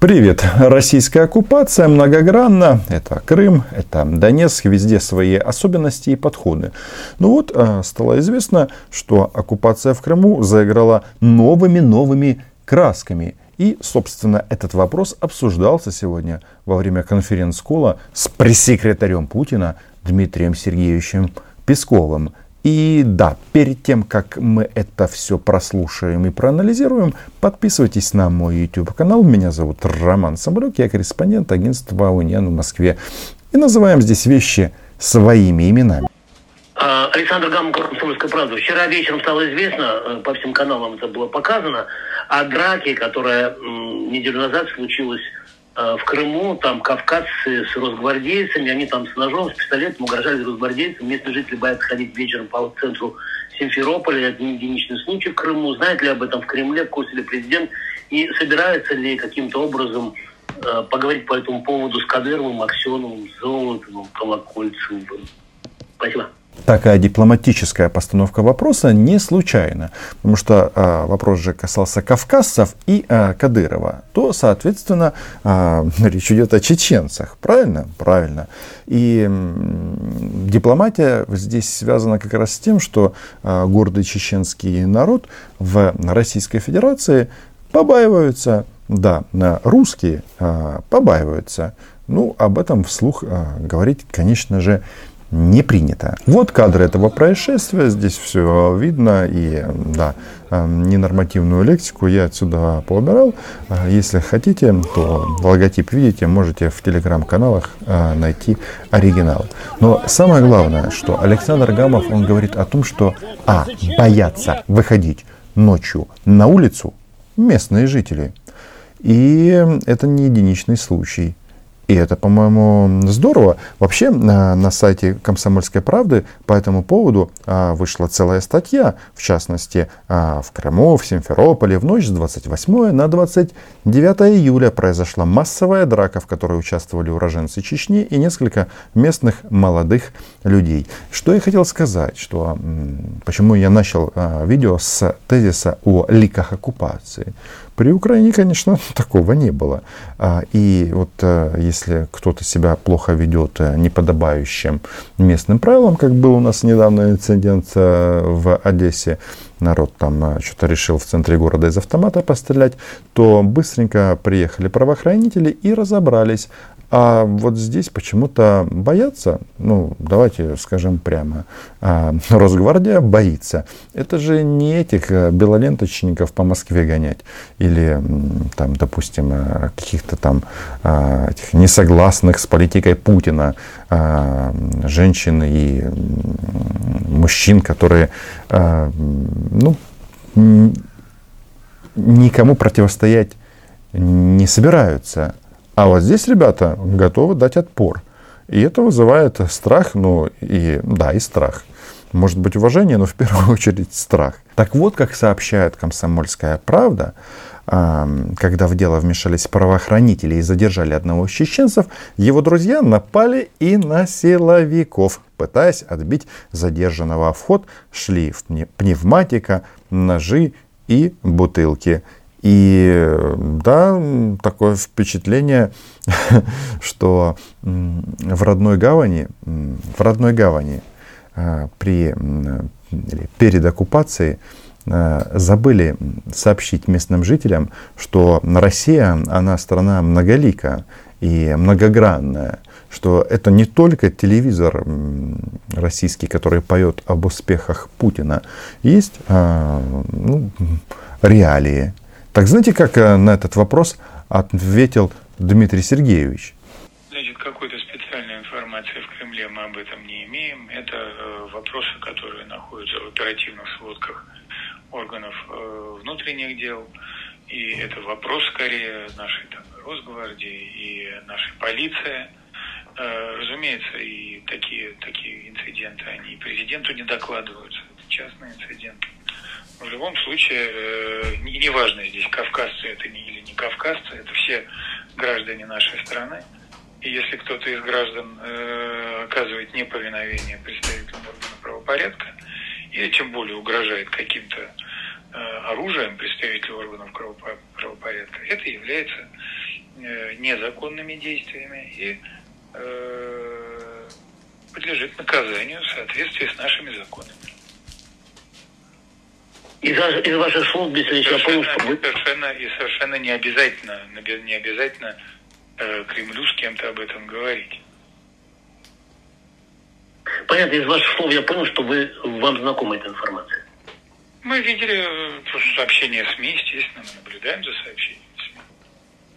Привет. Российская оккупация многогранна. Это Крым, это Донецк, везде свои особенности и подходы. Ну вот, а, стало известно, что оккупация в Крыму заиграла новыми-новыми красками. И, собственно, этот вопрос обсуждался сегодня во время конференц-кола с пресс-секретарем Путина Дмитрием Сергеевичем Песковым. И да, перед тем, как мы это все прослушаем и проанализируем, подписывайтесь на мой YouTube канал. Меня зовут Роман Самолюк, я корреспондент агентства Униан в Москве. И называем здесь вещи своими именами. А, Александр Гамма, Комсомольская правда. Вчера вечером стало известно, э, по всем каналам это было показано, о драке, которая неделю назад случилась в Крыму, там кавказцы с росгвардейцами, они там с ножом, с пистолетом угрожали росгвардейцам. Местные жители боятся ходить вечером по центру Симферополя. Это не единичный случай в Крыму. Знает ли об этом в Кремле, в курсе ли президент? И собирается ли каким-то образом э, поговорить по этому поводу с Кадыровым, Аксеновым, Золотовым, Колокольцевым? Спасибо такая дипломатическая постановка вопроса не случайна, потому что а, вопрос же касался кавказцев и а, Кадырова, то, соответственно, а, речь идет о чеченцах, правильно? Правильно. И м, дипломатия здесь связана как раз с тем, что а, гордый чеченский народ в Российской Федерации побаиваются, да, русские а, побаиваются. Ну, об этом вслух а, говорить, конечно же, не принято. Вот кадры этого происшествия. Здесь все видно. И да, эм, ненормативную лексику я отсюда поубирал. Э, если хотите, то логотип видите, можете в телеграм-каналах э, найти оригинал. Но самое главное, что Александр Гамов, он говорит о том, что а, боятся выходить ночью на улицу местные жители. И это не единичный случай. И это, по-моему, здорово. Вообще на, на сайте «Комсомольской правды» по этому поводу а, вышла целая статья. В частности, а, в Крыму, в Симферополе в ночь с 28 на 29 июля произошла массовая драка, в которой участвовали уроженцы Чечни и несколько местных молодых людей. Что я хотел сказать, что почему я начал а, видео с тезиса о ликах оккупации. При Украине, конечно, такого не было. А, и вот э, если кто-то себя плохо ведет э, неподобающим местным правилам, как был у нас недавно инцидент э, в Одессе, народ там что-то решил в центре города из автомата пострелять, то быстренько приехали правоохранители и разобрались, а вот здесь почему-то боятся, ну, давайте скажем прямо, а, Росгвардия боится. Это же не этих э, белоленточников по Москве гонять. Или, там, допустим, э, каких-то там а, этих несогласных с политикой Путина а, женщин и мужчин, которые, ну, никому противостоять не собираются. А вот здесь ребята готовы дать отпор. И это вызывает страх, ну и да, и страх. Может быть уважение, но в первую очередь страх. Так вот, как сообщает «Комсомольская правда», когда в дело вмешались правоохранители и задержали одного из чеченцев, его друзья напали и на силовиков. Пытаясь отбить задержанного в ход, шли пневматика, ножи и бутылки. И да, такое впечатление, что в родной гавани, в родной гавани а, при, перед оккупацией а, забыли сообщить местным жителям, что Россия, она страна многолика и многогранная, что это не только телевизор российский, который поет об успехах Путина, есть а, ну, реалии, так знаете, как э, на этот вопрос ответил Дмитрий Сергеевич? Значит, какой-то специальной информации в Кремле мы об этом не имеем. Это э, вопросы, которые находятся в оперативных сводках органов э, внутренних дел. И это вопрос скорее нашей там, Росгвардии и нашей полиции. Разумеется, и такие, такие инциденты, они президенту не докладываются. Это частный инцидент. В любом случае, э, неважно здесь, кавказцы это не, или не кавказцы, это все граждане нашей страны. И если кто-то из граждан э, оказывает неповиновение представителям органа правопорядка, или тем более угрожает каким-то э, оружием представителю органов правопорядка, это является э, незаконными действиями и э, подлежит наказанию в соответствии с нашими законами. Из, из ваших слов, Беслич, я понял, что вы... Совершенно, и совершенно не обязательно, не обязательно э, Кремлю с кем-то об этом говорить. Понятно, из ваших слов я понял, что вы, вам знакома эта информация. Мы видели э, сообщения СМИ, естественно, мы наблюдаем за сообщениями СМИ.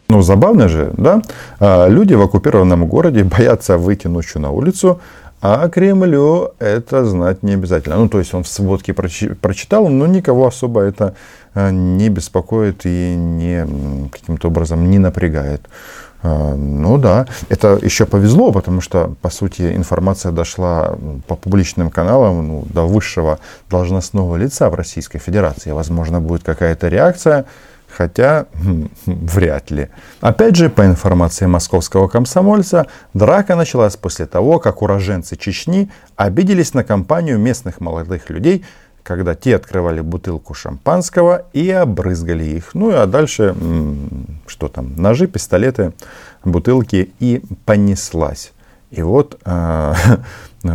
Ну, забавно же, да? А, люди в оккупированном городе боятся выйти ночью на улицу, а Кремлю это знать не обязательно. Ну, то есть он в сводке прочитал, но никого особо это э, не беспокоит и не, каким-то образом не напрягает. А, ну да, это еще повезло, потому что, по сути, информация дошла по публичным каналам ну, до высшего должностного лица в Российской Федерации. Возможно, будет какая-то реакция, хотя хм, вряд ли. Опять же, по информации московского комсомольца, драка началась после того, как уроженцы Чечни обиделись на компанию местных молодых людей, когда те открывали бутылку шампанского и обрызгали их. Ну а дальше, что там, ножи, пистолеты, бутылки и понеслась. И вот э,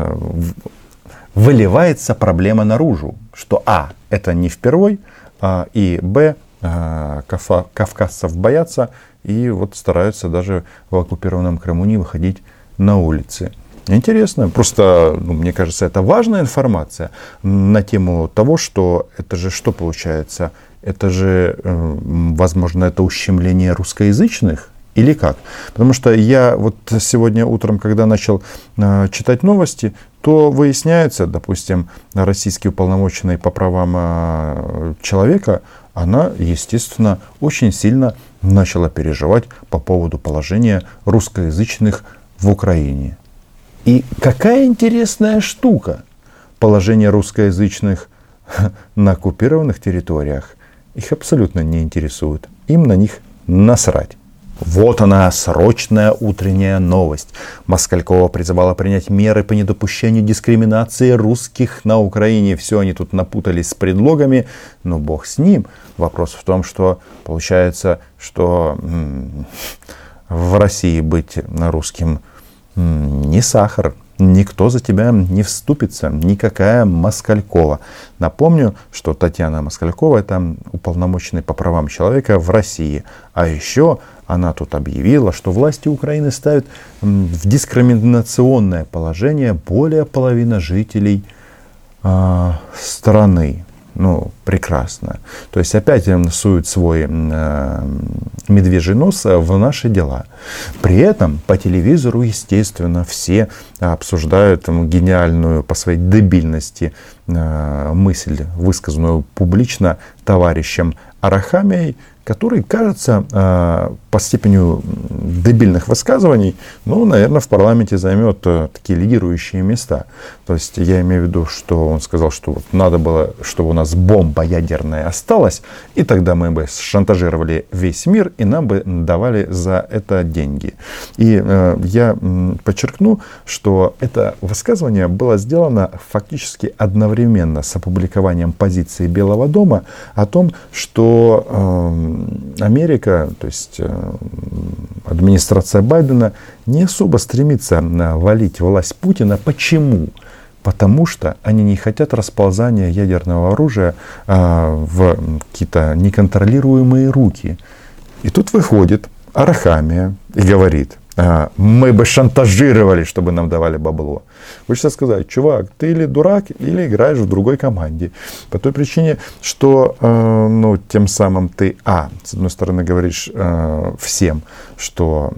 выливается проблема наружу, что а, это не впервой, а, и б, э, кавказцев боятся и вот стараются даже в оккупированном Крыму не выходить на улицы. Интересно. Просто, ну, мне кажется, это важная информация на тему того, что это же что получается? Это же, э, возможно, это ущемление русскоязычных или как? Потому что я вот сегодня утром, когда начал э, читать новости, то выясняется, допустим, российский уполномоченный по правам э, человека, она, естественно, очень сильно начала переживать по поводу положения русскоязычных в Украине. И какая интересная штука. Положение русскоязычных на оккупированных территориях их абсолютно не интересует. Им на них насрать. Вот она, срочная утренняя новость. Москалькова призывала принять меры по недопущению дискриминации русских на Украине. Все они тут напутались с предлогами, но бог с ним. Вопрос в том, что получается, что в России быть русским не сахар, никто за тебя не вступится, никакая Москалькова. Напомню, что Татьяна Москалькова это уполномоченный по правам человека в России. А еще она тут объявила, что власти Украины ставят в дискриминационное положение более половины жителей э, страны ну, прекрасно. То есть опять сует свой э, медвежий нос в наши дела. При этом по телевизору, естественно, все обсуждают там, гениальную по своей дебильности э, мысль, высказанную публично товарищем Арахамией, который, кажется, э, по степени дебильных высказываний, ну, наверное, в парламенте займет э, такие лидирующие места. То есть я имею в виду, что он сказал, что вот надо было, чтобы у нас бомба ядерная осталась, и тогда мы бы шантажировали весь мир, и нам бы давали за это деньги. И э, я подчеркну, что это высказывание было сделано фактически одновременно с опубликованием позиции Белого дома о том, что э, Америка, то есть э, администрация Байдена не особо стремится валить власть Путина. Почему? Потому что они не хотят расползания ядерного оружия а, в какие-то неконтролируемые руки. И тут выходит Арахамия и говорит, мы бы шантажировали, чтобы нам давали бабло. Хочется сказать, чувак, ты или дурак, или играешь в другой команде. По той причине, что э, ну, тем самым ты, а, с одной стороны, говоришь э, всем, что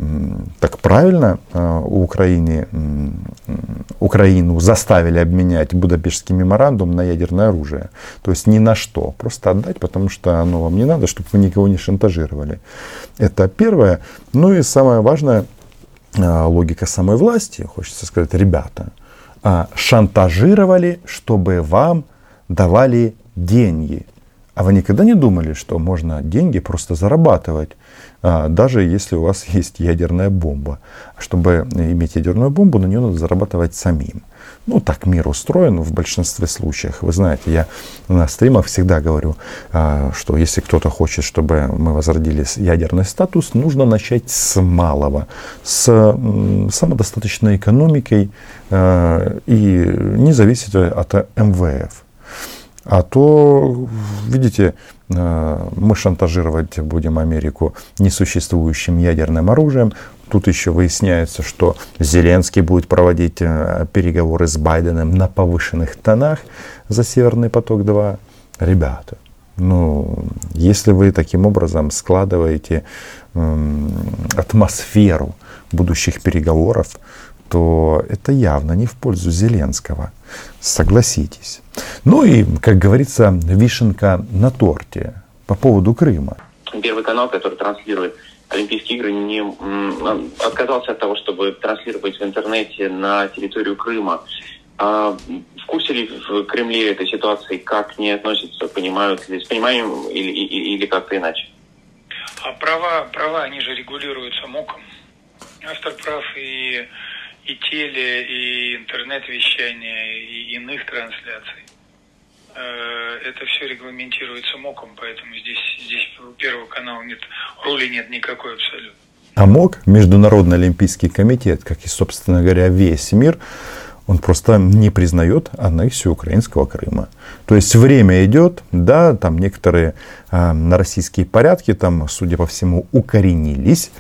так правильно э, у Украины, Украину заставили обменять Будапештский меморандум на ядерное оружие. То есть ни на что. Просто отдать, потому что оно вам не надо, чтобы вы никого не шантажировали. Это первое. Ну и самое важное, логика самой власти, хочется сказать, ребята, а, шантажировали, чтобы вам давали деньги. А вы никогда не думали, что можно деньги просто зарабатывать, а, даже если у вас есть ядерная бомба? Чтобы иметь ядерную бомбу, на нее надо зарабатывать самим. Ну, так мир устроен в большинстве случаев. Вы знаете, я на стримах всегда говорю, а, что если кто-то хочет, чтобы мы возродили ядерный статус, нужно начать с малого, с самодостаточной экономикой а, и не зависеть от МВФ. А то, видите, а, мы шантажировать будем Америку несуществующим ядерным оружием, Тут еще выясняется, что Зеленский будет проводить э, переговоры с Байденом на повышенных тонах за Северный поток-2. Ребята, ну, если вы таким образом складываете э, атмосферу будущих переговоров, то это явно не в пользу Зеленского. Согласитесь. Ну и, как говорится, вишенка на торте по поводу Крыма. Первый канал, который транслирует Олимпийские игры не отказался от того, чтобы транслировать в интернете на территорию Крыма. А в курсе ли в Кремле этой ситуации, как к ней относятся, понимают ли, с пониманием или, или, или как-то иначе? А права, права, они же регулируются МОКом. Автор прав и, и теле, и интернет-вещания, и иных трансляций. Э, это все регламентируется МОКом, поэтому здесь, здесь у Первого канала нет, роли нет никакой абсолютно. А МОК, Международный Олимпийский комитет, как и, собственно говоря, весь мир, он просто не признает аннексию украинского Крыма. То есть время идет, да, там некоторые э, российские порядки там, судя по всему, укоренились.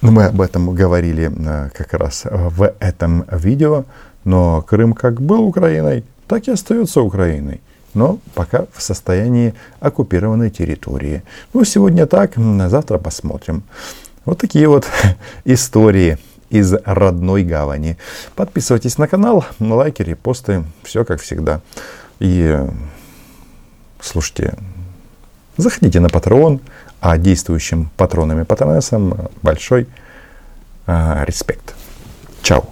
Мы об этом говорили э, как раз в этом видео. Но Крым как был Украиной, так и остается Украиной но пока в состоянии оккупированной территории. Ну, сегодня так, завтра посмотрим. Вот такие вот истории из родной гавани. Подписывайтесь на канал, лайки, репосты, все как всегда. И слушайте, заходите на Patreon, а действующим патронам и патронессам большой э, респект. Чао.